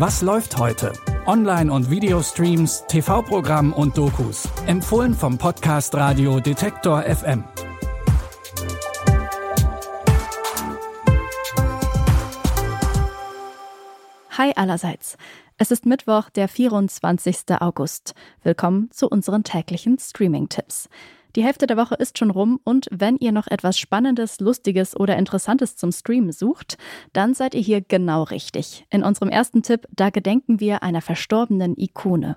Was läuft heute? Online- und Videostreams, TV-Programm und Dokus. Empfohlen vom Podcast Radio Detektor FM. Hi allerseits. Es ist Mittwoch, der 24. August. Willkommen zu unseren täglichen Streaming-Tipps. Die Hälfte der Woche ist schon rum und wenn ihr noch etwas Spannendes, Lustiges oder Interessantes zum Streamen sucht, dann seid ihr hier genau richtig. In unserem ersten Tipp, da gedenken wir einer verstorbenen Ikone.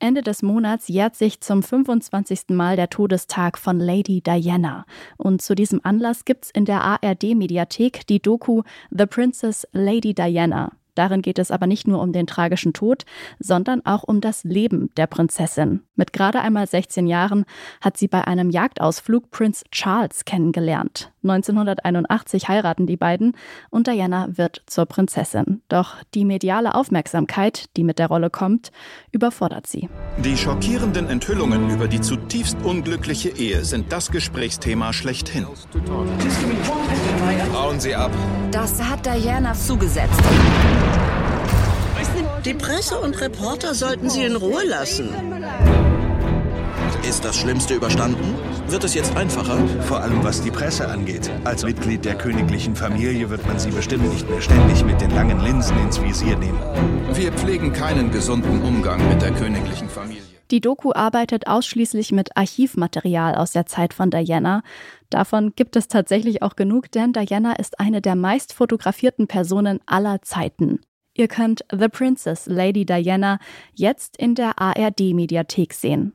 Ende des Monats jährt sich zum 25. Mal der Todestag von Lady Diana. Und zu diesem Anlass gibt's in der ARD-Mediathek die Doku The Princess Lady Diana. Darin geht es aber nicht nur um den tragischen Tod, sondern auch um das Leben der Prinzessin. Mit gerade einmal 16 Jahren hat sie bei einem Jagdausflug Prinz Charles kennengelernt. 1981 heiraten die beiden und Diana wird zur Prinzessin. Doch die mediale Aufmerksamkeit, die mit der Rolle kommt, überfordert sie. Die schockierenden Enthüllungen über die zutiefst unglückliche Ehe sind das Gesprächsthema schlechthin. Hauen Sie ab. Das hat Diana zugesetzt. Die Presse und Reporter sollten sie in Ruhe lassen. Ist das Schlimmste überstanden? Wird es jetzt einfacher? Vor allem was die Presse angeht. Als Mitglied der königlichen Familie wird man sie bestimmt nicht mehr ständig mit den langen Linsen ins Visier nehmen. Wir pflegen keinen gesunden Umgang mit der königlichen Familie. Die Doku arbeitet ausschließlich mit Archivmaterial aus der Zeit von Diana. Davon gibt es tatsächlich auch genug, denn Diana ist eine der meist fotografierten Personen aller Zeiten. Ihr könnt The Princess Lady Diana jetzt in der ARD-Mediathek sehen.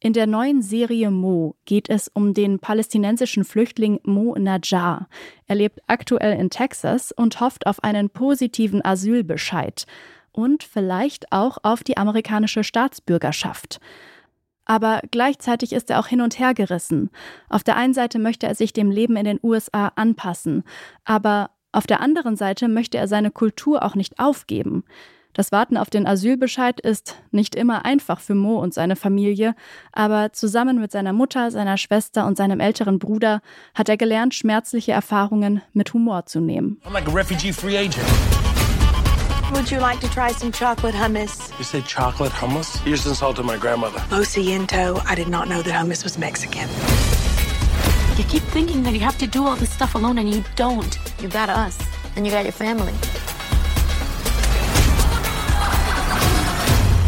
In der neuen Serie Mo geht es um den palästinensischen Flüchtling Mo Najjar. Er lebt aktuell in Texas und hofft auf einen positiven Asylbescheid und vielleicht auch auf die amerikanische Staatsbürgerschaft. Aber gleichzeitig ist er auch hin und her gerissen. Auf der einen Seite möchte er sich dem Leben in den USA anpassen, aber auf der anderen Seite möchte er seine Kultur auch nicht aufgeben. Das Warten auf den Asylbescheid ist nicht immer einfach für Mo und seine Familie, aber zusammen mit seiner Mutter, seiner Schwester und seinem älteren Bruder hat er gelernt, schmerzliche Erfahrungen mit Humor zu nehmen. I'm like a refugee-free agent. Would you like to try some chocolate hummus? You say chocolate hummus? You just insulted my grandmother. Lo siento, I did not know that hummus was Mexican. You keep thinking that you have to do all this stuff alone, and you don't. You got us, and you got your family.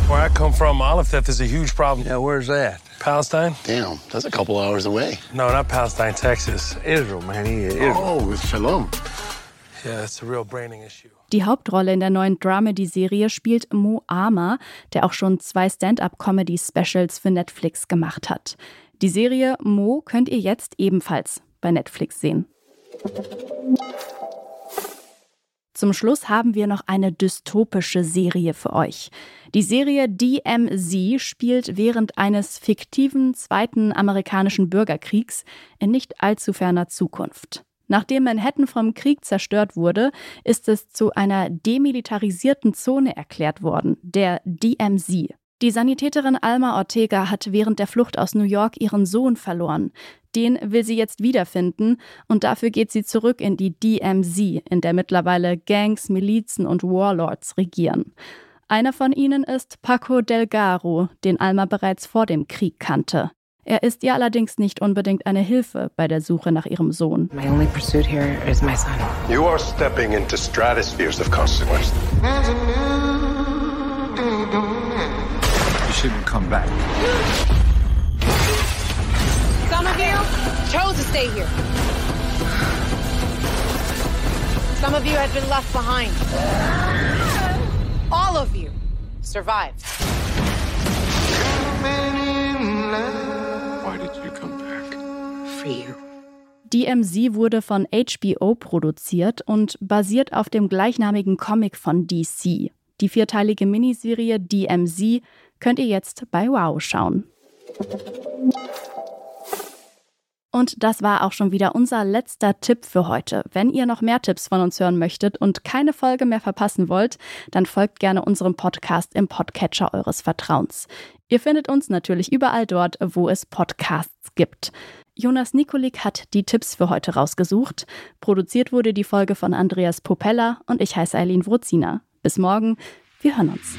Where I come from, olive theft is a huge problem. Yeah, where's that? Palestine? Damn, that's a couple hours away. No, not Palestine, Texas. Israel, man. Israel. Oh, with Shalom. Yeah, it's a real braining issue. Die Hauptrolle in der neuen Dramedy-Serie spielt Mo Arma, der auch schon zwei Stand-up-Comedy-Specials für Netflix gemacht hat. Die Serie Mo könnt ihr jetzt ebenfalls bei Netflix sehen. Zum Schluss haben wir noch eine dystopische Serie für euch. Die Serie DMZ spielt während eines fiktiven zweiten amerikanischen Bürgerkriegs in nicht allzu ferner Zukunft. Nachdem Manhattan vom Krieg zerstört wurde, ist es zu einer demilitarisierten Zone erklärt worden, der DMZ. Die Sanitäterin Alma Ortega hat während der Flucht aus New York ihren Sohn verloren. Den will sie jetzt wiederfinden und dafür geht sie zurück in die DMZ, in der mittlerweile Gangs, Milizen und Warlords regieren. Einer von ihnen ist Paco Delgaro, den Alma bereits vor dem Krieg kannte. Er ist ihr allerdings nicht unbedingt eine Hilfe bei der Suche nach ihrem Sohn. My only pursuit here is my son. You are stepping into stratospheres of consequence. You shouldn't come back. Some of you chose to stay here. Some of you have been left behind. All of you survived. Why did you come back? For you. DMZ wurde von HBO produziert und basiert auf dem gleichnamigen Comic von DC. Die vierteilige Miniserie DMZ könnt ihr jetzt bei Wow schauen. Und das war auch schon wieder unser letzter Tipp für heute. Wenn ihr noch mehr Tipps von uns hören möchtet und keine Folge mehr verpassen wollt, dann folgt gerne unserem Podcast im Podcatcher eures Vertrauens. Ihr findet uns natürlich überall dort, wo es Podcasts gibt. Jonas Nikolik hat die Tipps für heute rausgesucht. Produziert wurde die Folge von Andreas Popella und ich heiße Eileen Wrozina. Bis morgen, wir hören uns.